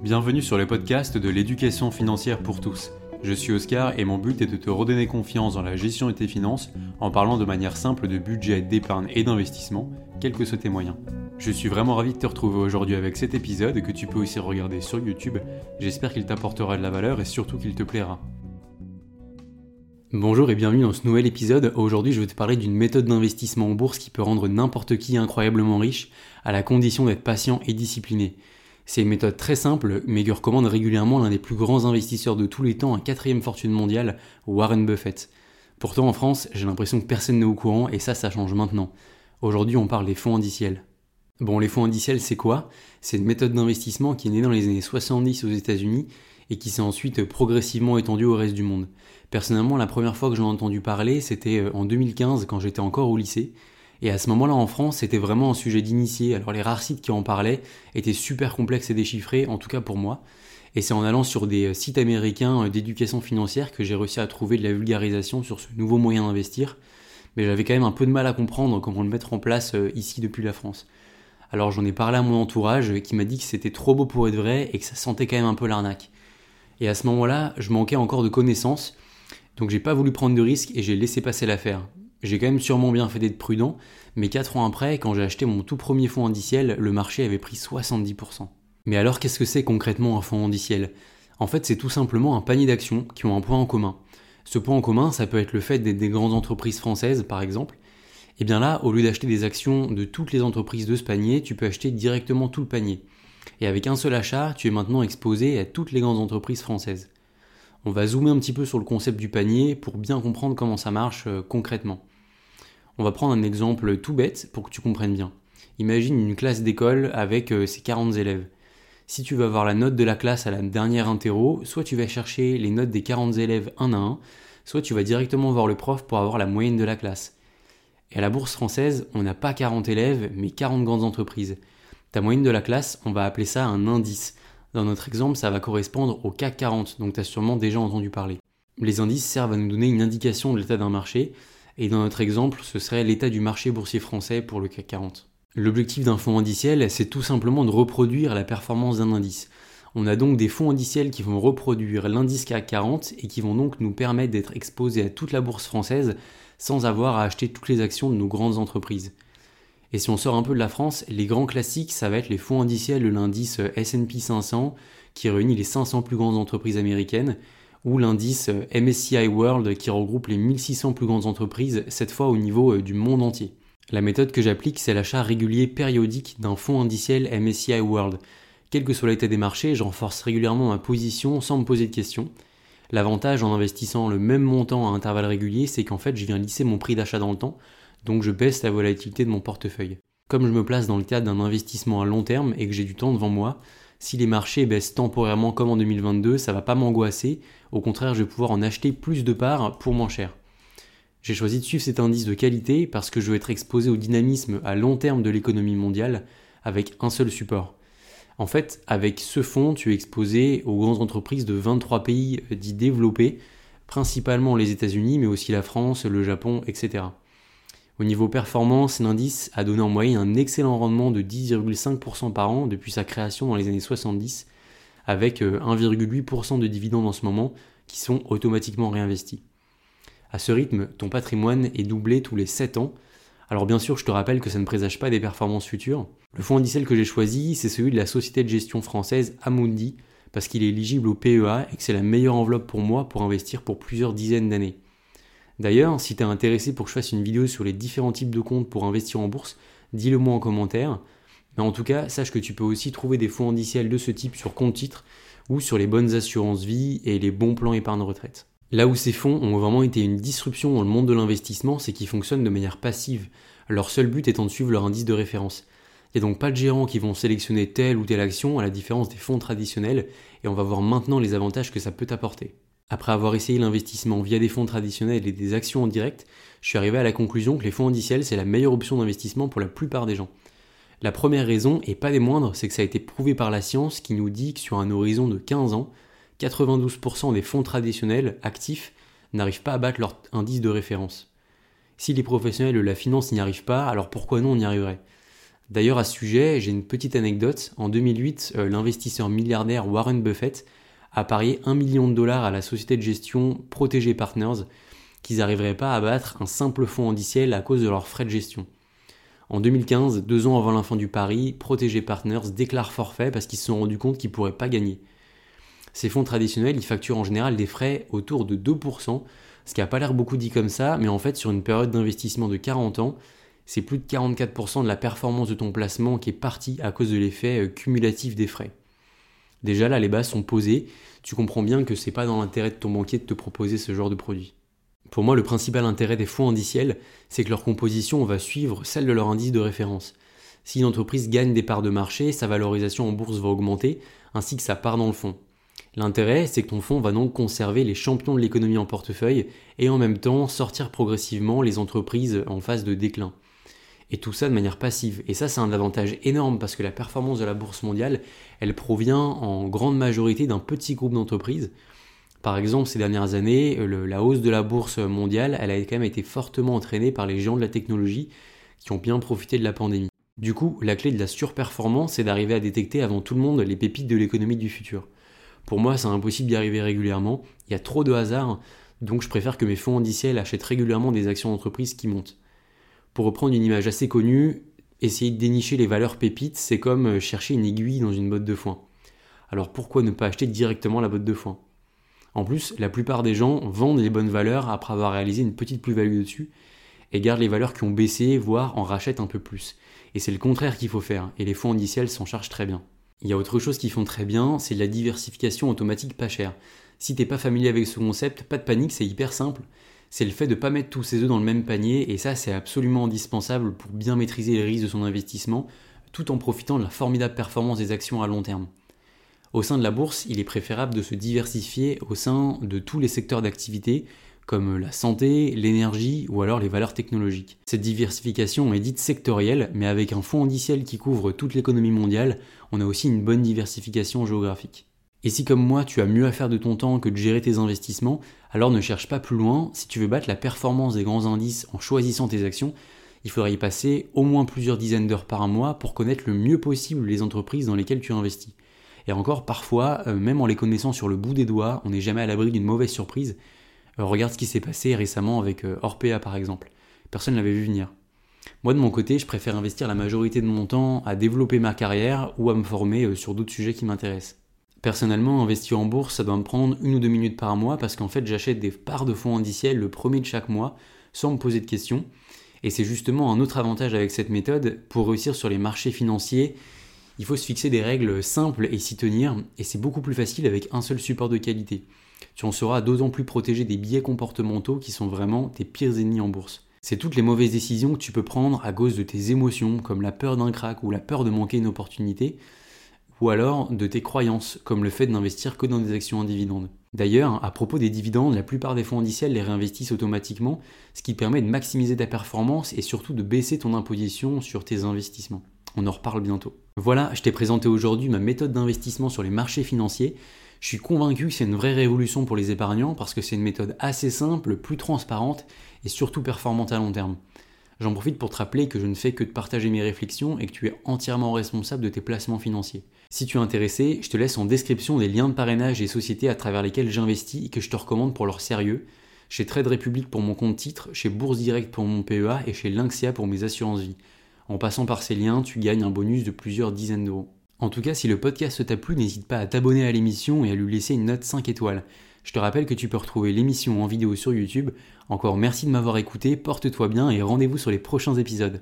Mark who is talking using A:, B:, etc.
A: Bienvenue sur le podcast de l'éducation financière pour tous. Je suis Oscar et mon but est de te redonner confiance dans la gestion de tes finances en parlant de manière simple de budget, d'épargne et d'investissement, quels que soient tes moyens. Je suis vraiment ravi de te retrouver aujourd'hui avec cet épisode que tu peux aussi regarder sur YouTube. J'espère qu'il t'apportera de la valeur et surtout qu'il te plaira. Bonjour et bienvenue dans ce nouvel épisode. Aujourd'hui, je vais te parler d'une méthode d'investissement en bourse qui peut rendre n'importe qui incroyablement riche à la condition d'être patient et discipliné. C'est une méthode très simple, mais que recommande régulièrement l'un des plus grands investisseurs de tous les temps, un quatrième fortune mondiale, Warren Buffett. Pourtant, en France, j'ai l'impression que personne n'est au courant, et ça, ça change maintenant. Aujourd'hui, on parle des fonds indiciels. Bon, les fonds indiciels, c'est quoi? C'est une méthode d'investissement qui est née dans les années 70 aux États-Unis et qui s'est ensuite progressivement étendue au reste du monde. Personnellement, la première fois que j'en ai entendu parler, c'était euh, en 2015 quand j'étais encore au lycée. Et à ce moment-là, en France, c'était vraiment un sujet d'initié. Alors les rares sites qui en parlaient étaient super complexes et déchiffrés, en tout cas pour moi. Et c'est en allant sur des euh, sites américains euh, d'éducation financière que j'ai réussi à trouver de la vulgarisation sur ce nouveau moyen d'investir. Mais j'avais quand même un peu de mal à comprendre comment le mettre en place euh, ici depuis la France. Alors j'en ai parlé à mon entourage qui m'a dit que c'était trop beau pour être vrai et que ça sentait quand même un peu l'arnaque. Et à ce moment-là, je manquais encore de connaissances, donc j'ai pas voulu prendre de risques et j'ai laissé passer l'affaire. J'ai quand même sûrement bien fait d'être prudent, mais 4 ans après, quand j'ai acheté mon tout premier fonds indiciel, le marché avait pris 70%. Mais alors qu'est-ce que c'est concrètement un fonds indiciel? En fait, c'est tout simplement un panier d'actions qui ont un point en commun. Ce point en commun, ça peut être le fait d'être des grandes entreprises françaises, par exemple. Et eh bien là, au lieu d'acheter des actions de toutes les entreprises de ce panier, tu peux acheter directement tout le panier. Et avec un seul achat, tu es maintenant exposé à toutes les grandes entreprises françaises. On va zoomer un petit peu sur le concept du panier pour bien comprendre comment ça marche euh, concrètement. On va prendre un exemple tout bête pour que tu comprennes bien. Imagine une classe d'école avec euh, ses 40 élèves. Si tu veux avoir la note de la classe à la dernière interro, soit tu vas chercher les notes des 40 élèves un à un, soit tu vas directement voir le prof pour avoir la moyenne de la classe. Et à la bourse française, on n'a pas 40 élèves, mais 40 grandes entreprises. Ta moyenne de la classe, on va appeler ça un indice. Dans notre exemple, ça va correspondre au CAC 40, donc tu as sûrement déjà entendu parler. Les indices servent à nous donner une indication de l'état d'un marché, et dans notre exemple, ce serait l'état du marché boursier français pour le CAC 40. L'objectif d'un fonds indiciel, c'est tout simplement de reproduire la performance d'un indice. On a donc des fonds indiciels qui vont reproduire l'indice CAC 40 et qui vont donc nous permettre d'être exposés à toute la bourse française sans avoir à acheter toutes les actions de nos grandes entreprises. Et si on sort un peu de la France, les grands classiques, ça va être les fonds indiciels de l'indice S&P 500 qui réunit les 500 plus grandes entreprises américaines ou l'indice euh, MSCI World qui regroupe les 1600 plus grandes entreprises, cette fois au niveau euh, du monde entier. La méthode que j'applique, c'est l'achat régulier périodique d'un fonds indiciel MSCI World. Quel que soit l'état des marchés, je renforce régulièrement ma position sans me poser de questions. L'avantage en investissant le même montant à intervalles réguliers, c'est qu'en fait, je viens lisser mon prix d'achat dans le temps, donc je baisse la volatilité de mon portefeuille. Comme je me place dans le cadre d'un investissement à long terme et que j'ai du temps devant moi, si les marchés baissent temporairement comme en 2022, ça va pas m'angoisser, au contraire je vais pouvoir en acheter plus de parts pour moins cher. J'ai choisi de suivre cet indice de qualité parce que je veux être exposé au dynamisme à long terme de l'économie mondiale avec un seul support. En fait, avec ce fonds, tu es exposé aux grandes entreprises de 23 pays dits développés, principalement les États-Unis, mais aussi la France, le Japon, etc. Au niveau performance, l'indice a donné en moyenne un excellent rendement de 10,5% par an depuis sa création dans les années 70, avec 1,8% euh, de dividendes en ce moment qui sont automatiquement réinvestis. À ce rythme, ton patrimoine est doublé tous les 7 ans. Alors bien sûr, je te rappelle que ça ne présage pas des performances futures. Le fonds indiciel que j'ai choisi, c'est celui de la société de gestion française Amundi, parce qu'il est éligible au PEA et que c'est la meilleure enveloppe pour moi pour investir pour plusieurs dizaines d'années. D'ailleurs, si tu es intéressé pour que je fasse une vidéo sur les différents types de comptes pour investir en bourse, dis-le moi en commentaire. Mais en tout cas, sache que tu peux aussi trouver des fonds indiciels de ce type sur compte titre ou sur les bonnes assurances vie et les bons plans épargne retraite. Là où ces fonds ont vraiment été une disruption dans le monde de l'investissement, c'est qu'ils fonctionnent de manière passive, leur seul but étant de suivre leur indice de référence. Il n'y a donc pas de gérants qui vont sélectionner telle ou telle action à la différence des fonds traditionnels, et on va voir maintenant les avantages que ça peut apporter. Après avoir essayé l'investissement via des fonds traditionnels et des actions en direct, je suis arrivé à la conclusion que les fonds indiciels c'est la meilleure option d'investissement pour la plupart des gens. La première raison, et pas des moindres, c'est que ça a été prouvé par la science qui nous dit que sur un horizon de 15 ans, 92% des fonds traditionnels actifs n'arrivent pas à battre leur indice de référence. Si les professionnels de la finance n'y arrivent pas, alors pourquoi nous on y arriverait? D'ailleurs, à ce sujet, j'ai une petite anecdote. En 2008, euh, l'investisseur milliardaire Warren Buffett a parié 1 million de dollars à la société de gestion Protégé Partners qu'ils n'arriveraient pas à battre un simple fonds indiciel à cause de leurs frais de gestion. En 2015, deux ans avant la du pari, Protégé Partners déclare forfait parce qu'ils se sont rendus compte qu'ils ne pourraient pas gagner. Ces fonds traditionnels, ils facturent en général des frais autour de 2%, ce qui n'a pas l'air beaucoup dit comme ça, mais en fait sur une période d'investissement de 40 ans, c'est plus de 44% de la performance de ton placement qui est partie à cause de l'effet euh, cumulatif des frais. Déjà là, les bases sont posées, tu comprends bien que c'est pas dans l'intérêt de ton banquier de te proposer ce genre de produit. Pour moi, le principal intérêt des fonds indiciels, c'est que leur composition va suivre celle de leur indice de référence. Si une entreprise gagne des parts de marché, sa valorisation en bourse va augmenter, ainsi que sa part dans le fonds. L'intérêt, c'est que ton fonds va donc conserver les champions de l'économie en portefeuille et en même temps sortir progressivement les entreprises en phase de déclin et tout ça de manière passive. Et ça, c'est un avantage énorme parce que la performance de la bourse mondiale, elle provient en grande majorité d'un petit groupe d'entreprises. Par exemple, ces dernières années, la hausse de la bourse mondiale, elle a quand même été fortement entraînée par les géants de la technologie qui ont bien profité de la pandémie. Du coup, la clé de la surperformance, c'est d'arriver à détecter avant tout le monde les pépites de l'économie du futur. Pour moi, c'est impossible d'y arriver régulièrement, il y a trop de hasard, donc je préfère que mes fonds indiciels achètent régulièrement des actions d'entreprise qui montent. Pour reprendre une image assez connue, essayer de dénicher les valeurs pépites, c'est comme euh, chercher une aiguille dans une botte de foin. Alors pourquoi ne pas acheter directement la botte de foin? En plus, la plupart des gens vendent les bonnes valeurs après avoir réalisé une petite plus-value dessus et gardent les valeurs qui ont baissé, voire en rachètent un peu plus. Et c'est le contraire qu'il faut faire, et les fonds indiciels s'en chargent très bien. Il y a autre chose qu'ils font très bien, c'est la diversification automatique pas chère. Si t'es pas familier avec ce concept, pas de panique, c'est hyper simple c'est le fait de ne pas mettre tous ses œufs dans le même panier, et ça c'est absolument indispensable pour bien maîtriser les risques de son investissement, tout en profitant de la formidable performance des actions à long terme. Au sein de la bourse, il est préférable de se diversifier au sein de tous les secteurs d'activité, comme la santé, l'énergie ou alors les valeurs technologiques. Cette diversification est dite sectorielle, mais avec un fonds indiciel qui couvre toute l'économie mondiale, on a aussi une bonne diversification géographique. Et si comme moi tu as mieux à faire de ton temps que de gérer tes investissements, alors ne cherche pas plus loin, si tu veux battre la performance des grands indices en choisissant tes actions, il faudra y passer au moins plusieurs dizaines d'heures par mois pour connaître le mieux possible les entreprises dans lesquelles tu investis. Et encore, parfois, euh, même en les connaissant sur le bout des doigts, on n'est jamais à l'abri d'une mauvaise surprise. Euh, regarde ce qui s'est passé récemment avec euh, Orpea par exemple. Personne ne l'avait vu venir. Moi de mon côté, je préfère investir la majorité de mon temps à développer ma carrière ou à me former sur d'autres sujets qui m'intéressent. Personnellement, investir en bourse, ça doit me prendre une ou deux minutes par mois parce qu'en fait, j'achète des parts de fonds indiciels le premier de chaque mois sans me poser de questions. Et c'est justement un autre avantage avec cette méthode. Pour réussir sur les marchés financiers, il faut se fixer des règles simples et s'y tenir. Et c'est beaucoup plus facile avec un seul support de qualité. Tu en seras d'autant plus protégé des biais comportementaux qui sont vraiment tes pires ennemis en bourse. C'est toutes les mauvaises décisions que tu peux prendre à cause de tes émotions, comme la peur d'un crack ou la peur de manquer une opportunité, ou alors de tes croyances, comme le fait d'investir que dans des actions en dividendes. D'ailleurs, à propos des dividendes, la plupart des fonds indiciels les réinvestissent automatiquement, ce qui permet de maximiser ta performance et surtout de baisser ton imposition sur tes investissements. On en reparle bientôt. Voilà, je t'ai présenté aujourd'hui ma méthode d'investissement sur les marchés financiers. Je suis convaincu que c'est une vraie révolution pour les épargnants parce que c'est une méthode assez simple, plus transparente et surtout performante à long terme. J'en profite pour te rappeler que je ne fais que de partager mes réflexions et que tu es entièrement responsable de tes placements financiers. Si tu es intéressé, je te laisse en description des liens de parrainage et sociétés à travers lesquelles j'investis et que je te recommande pour leur sérieux. Chez Trade Republic pour mon compte titre, chez Bourse Direct pour mon PEA et chez Lynxia pour mes assurances vie. En passant par ces liens, tu gagnes un bonus de plusieurs dizaines d'euros. En tout cas, si le podcast t'a plu, n'hésite pas à t'abonner à l'émission et à lui laisser une note 5 étoiles. Je te rappelle que tu peux retrouver l'émission en vidéo sur YouTube. Encore merci de m'avoir écouté, porte-toi bien et rendez-vous sur les prochains épisodes.